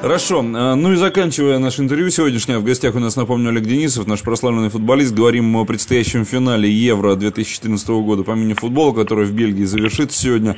Хорошо. А, ну и заканчивая наше интервью сегодняшнее, в гостях у нас, напомню, Олег Денисов, наш прославленный футболист. Говорим о предстоящем финале Евро 2014 года по мини-футболу, который в Бельгии завершится сегодня.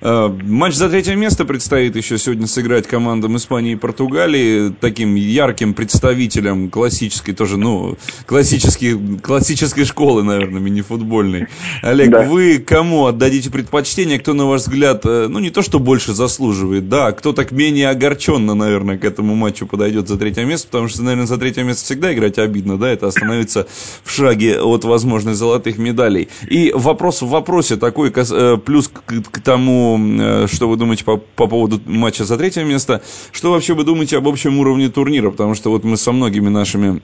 А, матч за третье место предстоит еще сегодня сыграть командам Испании и Португалии. Таким ярким представителем классической, тоже, ну, классической, классической школы, наверное, мини-футбольной. Олег, да. вы кому отдадите предпочтение? Кто, на ваш взгляд, э, ну, не то, что больше заслуживает, да, а кто так менее огорченно, наверное, наверное, к этому матчу подойдет за третье место, потому что, наверное, за третье место всегда играть обидно, да, это остановиться в шаге от возможных золотых медалей. И вопрос в вопросе такой, э, плюс к, к тому, э, что вы думаете по, по поводу матча за третье место, что вообще вы думаете об общем уровне турнира, потому что вот мы со многими нашими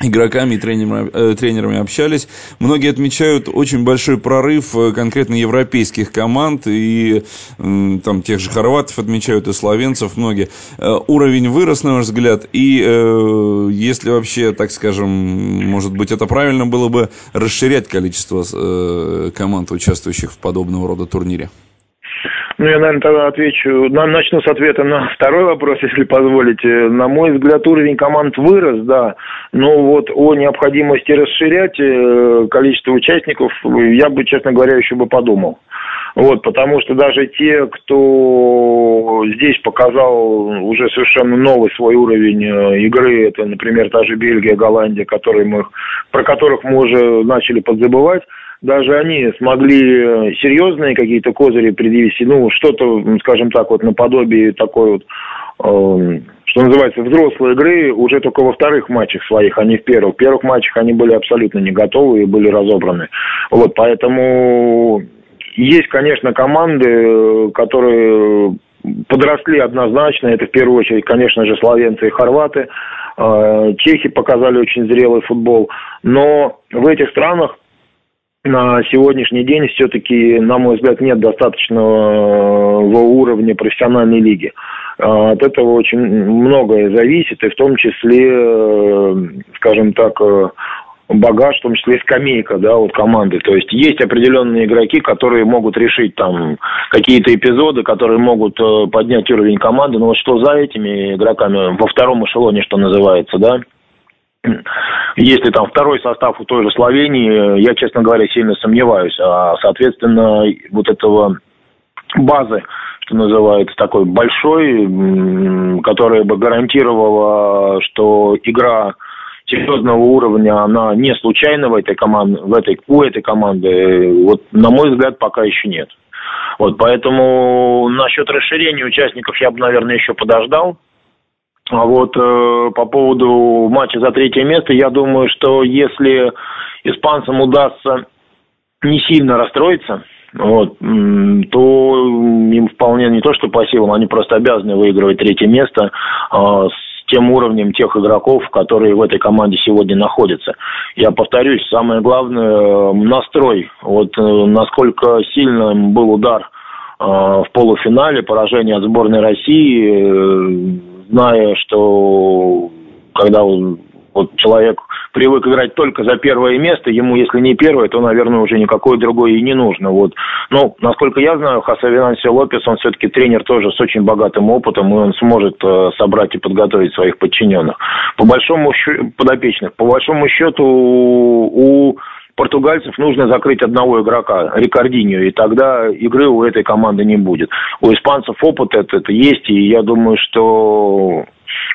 игроками и тренерами, э, тренерами общались. Многие отмечают очень большой прорыв э, конкретно европейских команд и э, там тех же хорватов отмечают и словенцев многие. Э, уровень вырос, на ваш взгляд, и э, если вообще, так скажем, может быть, это правильно было бы расширять количество э, команд, участвующих в подобного рода турнире? Ну, я, наверное, тогда отвечу, начну с ответа на второй вопрос, если позволите. На мой взгляд, уровень команд вырос, да, но вот о необходимости расширять э, количество участников я бы, честно говоря, еще бы подумал. Вот, потому что даже те, кто здесь показал уже совершенно новый свой уровень э, игры, это, например, та же Бельгия, Голландия, которые мы, про которых мы уже начали подзабывать, даже они смогли э, серьезные какие-то козыри предъявить, ну, что-то, скажем так, вот наподобие такой вот, э, что называется, взрослой игры уже только во вторых матчах своих, а не в первых. В первых матчах они были абсолютно не готовы и были разобраны. Вот, поэтому есть, конечно, команды, которые подросли однозначно. Это в первую очередь, конечно же, словенцы и хорваты. Э, чехи показали очень зрелый футбол. Но в этих странах на сегодняшний день все-таки, на мой взгляд, нет достаточного уровня профессиональной лиги. А, от этого очень многое зависит, и в том числе, э, скажем так, э, багаж, в том числе скамейка, да, вот команды. То есть есть определенные игроки, которые могут решить там какие-то эпизоды, которые могут э, поднять уровень команды. Но вот что за этими игроками во втором эшелоне, что называется, да, если там второй состав у той же Словении, я, честно говоря, сильно сомневаюсь. А, соответственно, вот этого базы, что называется, такой большой, которая бы гарантировала, что игра серьезного уровня, она не случайна в этой команде, в этой, у этой команды, вот, на мой взгляд, пока еще нет. Вот, поэтому насчет расширения участников я бы, наверное, еще подождал. А вот э, по поводу матча за третье место, я думаю, что если испанцам удастся не сильно расстроиться, вот, то им вполне не то, что по силам, они просто обязаны выигрывать третье место э, с тем уровнем тех игроков, которые в этой команде сегодня находятся. Я повторюсь, самое главное э, настрой. Вот э, насколько сильным был удар э, в полуфинале, поражение от сборной России э, зная, что когда вот человек привык играть только за первое место, ему, если не первое, то, наверное, уже никакое другое и не нужно. Вот. Но, насколько я знаю, Хосе Винансио Лопес, он все-таки тренер тоже с очень богатым опытом, и он сможет э, собрать и подготовить своих подчиненных. По большому счету, подопечных, по большому счету, у португальцев нужно закрыть одного игрока, Рикардиньо, и тогда игры у этой команды не будет. У испанцев опыт этот есть, и я думаю, что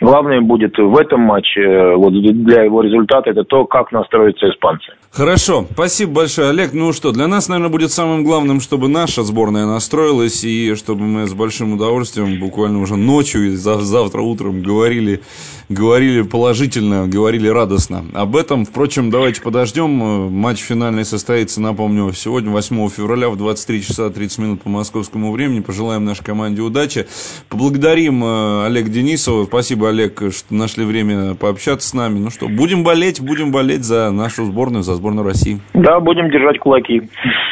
Главное будет в этом матче, вот для его результата, это то, как настроятся испанцы. Хорошо, спасибо большое, Олег. Ну что, для нас, наверное, будет самым главным, чтобы наша сборная настроилась, и чтобы мы с большим удовольствием буквально уже ночью и завтра утром говорили, говорили положительно, говорили радостно. Об этом, впрочем, давайте подождем. Матч финальный состоится, напомню, сегодня, 8 февраля в 23 часа 30 минут по московскому времени. Пожелаем нашей команде удачи. Поблагодарим э, Олега Денисова. Спасибо, Олег, что нашли время пообщаться с нами. Ну что, будем болеть, будем болеть за нашу сборную, за сборную России. Да, будем держать кулаки.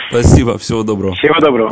Спасибо, всего доброго. Всего доброго.